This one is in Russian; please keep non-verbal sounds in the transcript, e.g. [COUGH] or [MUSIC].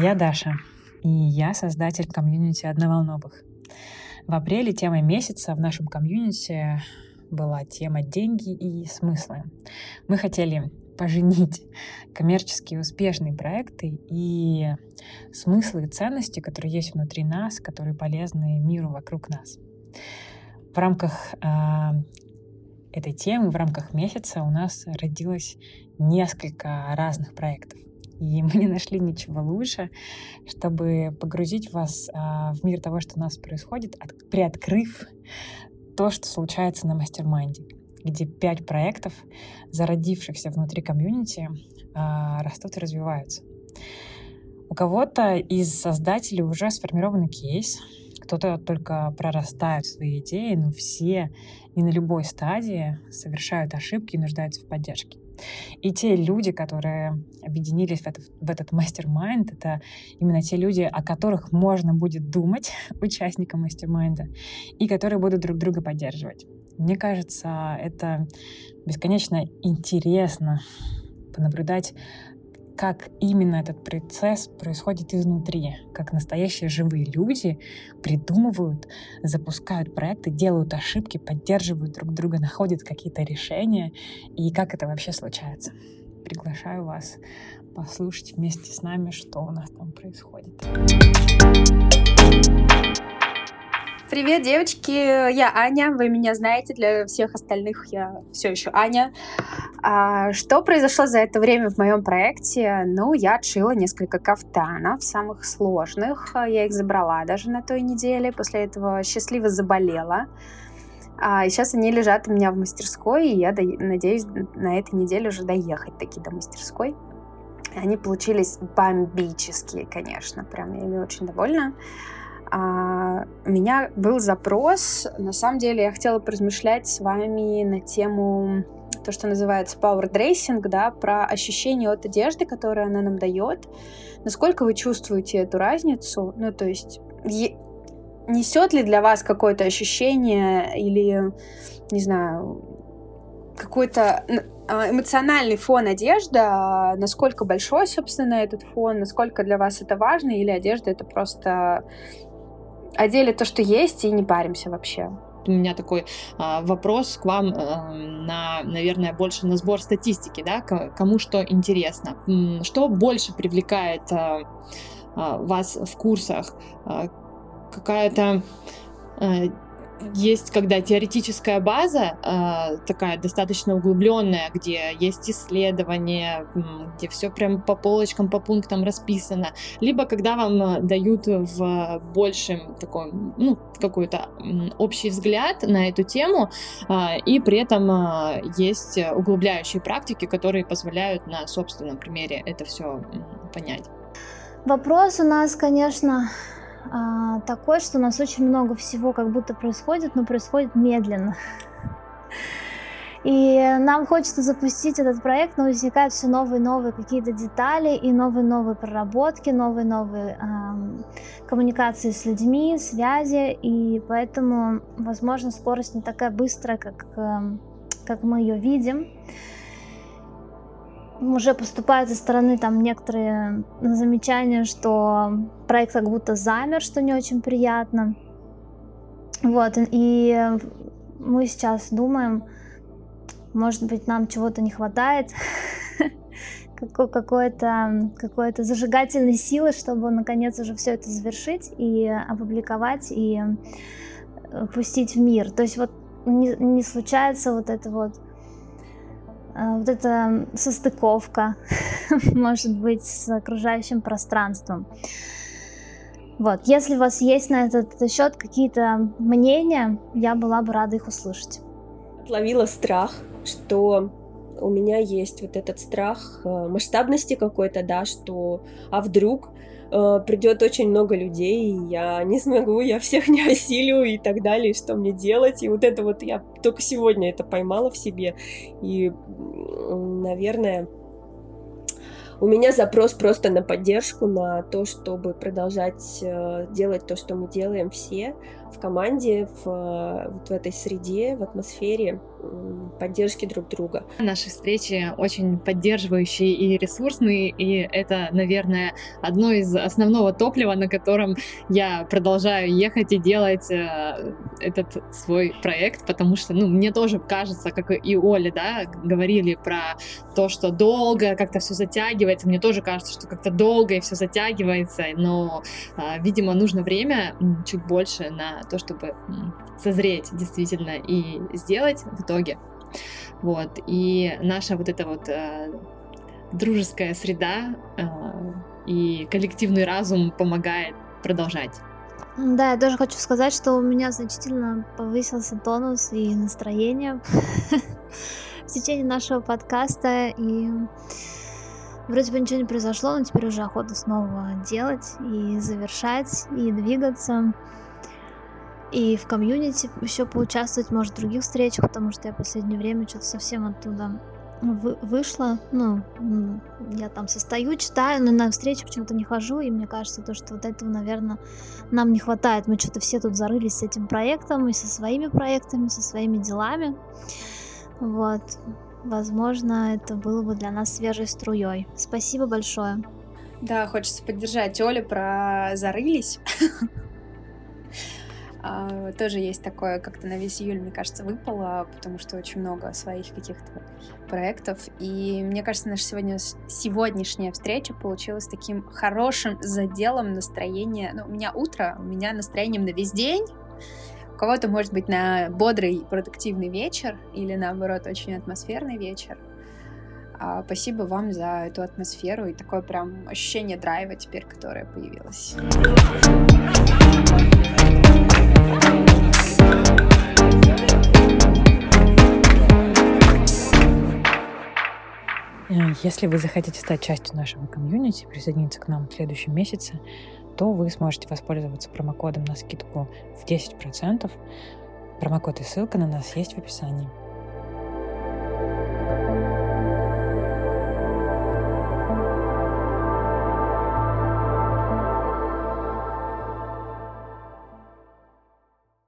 Я Даша, и я создатель комьюнити одноволновых. В апреле темой месяца в нашем комьюнити была тема «Деньги и смыслы». Мы хотели поженить коммерческие успешные проекты и смыслы и ценности, которые есть внутри нас, которые полезны миру вокруг нас. В рамках э, этой темы, в рамках месяца у нас родилось несколько разных проектов. И [LAUGHS] мы не нашли ничего лучше, чтобы погрузить вас а, в мир того, что у нас происходит, от, приоткрыв то, что случается на mastermind е, где пять проектов, зародившихся внутри комьюнити, а, растут и развиваются. У кого-то из создателей уже сформированный кейс, кто-то только прорастает свои идеи, но все и на любой стадии совершают ошибки и нуждаются в поддержке. И те люди, которые объединились в, это, в этот мастер-майнд, это именно те люди, о которых можно будет думать [LAUGHS] участникам мастер-майнда, и которые будут друг друга поддерживать. Мне кажется, это бесконечно интересно понаблюдать как именно этот процесс происходит изнутри, как настоящие живые люди придумывают, запускают проекты, делают ошибки, поддерживают друг друга, находят какие-то решения, и как это вообще случается. Приглашаю вас послушать вместе с нами, что у нас там происходит. Привет, девочки! Я Аня, вы меня знаете, для всех остальных я все еще Аня. А, что произошло за это время в моем проекте? Ну, я отшила несколько кафтанов, самых сложных. Я их забрала даже на той неделе, после этого счастливо заболела. А, и сейчас они лежат у меня в мастерской, и я до... надеюсь на этой неделе уже доехать таки до мастерской. Они получились бомбические, конечно, прям я ими очень довольна а, у меня был запрос. На самом деле я хотела поразмышлять с вами на тему то, что называется power dressing, да, про ощущение от одежды, которую она нам дает. Насколько вы чувствуете эту разницу? Ну, то есть несет ли для вас какое-то ощущение или, не знаю, какой-то а, эмоциональный фон одежда, насколько большой, собственно, этот фон, насколько для вас это важно, или одежда это просто одели то, что есть, и не паримся вообще. У меня такой а, вопрос к вам а, на, наверное, больше на сбор статистики, да, кому что интересно. Что больше привлекает а, а, вас в курсах? А, какая-то а, есть, когда теоретическая база э, такая достаточно углубленная, где есть исследования, где все прям по полочкам, по пунктам расписано, либо когда вам э, дают в большем такой, ну, какой-то общий взгляд на эту тему, э, и при этом э, есть углубляющие практики, которые позволяют на собственном примере это все понять. Вопрос у нас, конечно, а, такой, что у нас очень много всего как будто происходит, но происходит медленно. [LAUGHS] И нам хочется запустить этот проект, но возникают все новые новые какие-то детали и новые новые проработки, новые новые эм, коммуникации с людьми, связи, и поэтому, возможно, скорость не такая быстрая, как, эм, как мы ее видим уже поступают со стороны там некоторые замечания, что проект как будто замер, что не очень приятно. Вот, и мы сейчас думаем, может быть, нам чего-то не хватает, [LAUGHS] какой-то какой-то зажигательной силы, чтобы наконец уже все это завершить и опубликовать и пустить в мир. То есть вот не, не случается вот это вот Э, вот эта состыковка, [LAUGHS] может быть, с окружающим пространством. Вот, если у вас есть на этот счет какие-то мнения, я была бы рада их услышать. Отловила страх, что у меня есть вот этот страх э, масштабности какой-то, да, что а вдруг э, придет очень много людей, и я не смогу, я всех [LAUGHS] не осилю и так далее, что мне делать. И вот это вот я только сегодня это поймала в себе. И, наверное, у меня запрос просто на поддержку, на то, чтобы продолжать э, делать то, что мы делаем все, в команде, в, вот в этой среде, в атмосфере поддержки друг друга. Наши встречи очень поддерживающие и ресурсные, и это, наверное, одно из основного топлива, на котором я продолжаю ехать и делать э, этот свой проект, потому что, ну, мне тоже кажется, как и Оля, да, говорили про то, что долго как-то все затягивается, мне тоже кажется, что как-то долго и все затягивается, но, э, видимо, нужно время чуть больше на то, чтобы созреть действительно и сделать итоге. Вот. И наша вот эта вот э, дружеская среда э, и коллективный разум помогает продолжать. Да, я тоже хочу сказать, что у меня значительно повысился тонус и настроение [LAUGHS] в течение нашего подкаста. И вроде бы ничего не произошло, но теперь уже охота снова делать и завершать, и двигаться и в комьюнити еще поучаствовать, может, в других встречах, потому что я в последнее время что-то совсем оттуда вы, вышла. Ну, я там состою, читаю, но на встречи почему-то не хожу, и мне кажется, то, что вот этого, наверное, нам не хватает. Мы что-то все тут зарылись с этим проектом, и со своими проектами, со своими делами. Вот. Возможно, это было бы для нас свежей струей. Спасибо большое. Да, хочется поддержать Олю про зарылись. [LAUGHS] А, тоже есть такое, как-то на весь июль, мне кажется, выпало, потому что очень много своих каких-то проектов. И мне кажется, наша сегодня, сегодняшняя встреча получилась таким хорошим заделом настроения. Ну, у меня утро, у меня настроением на весь день. У кого-то, может быть, на бодрый, продуктивный вечер или, наоборот, очень атмосферный вечер. А, спасибо вам за эту атмосферу и такое прям ощущение драйва теперь, которое появилось. Э, если вы захотите стать частью нашего комьюнити, присоединиться к нам в следующем месяце, то вы сможете воспользоваться промокодом на скидку в 10%. Промокод и ссылка на нас есть в описании.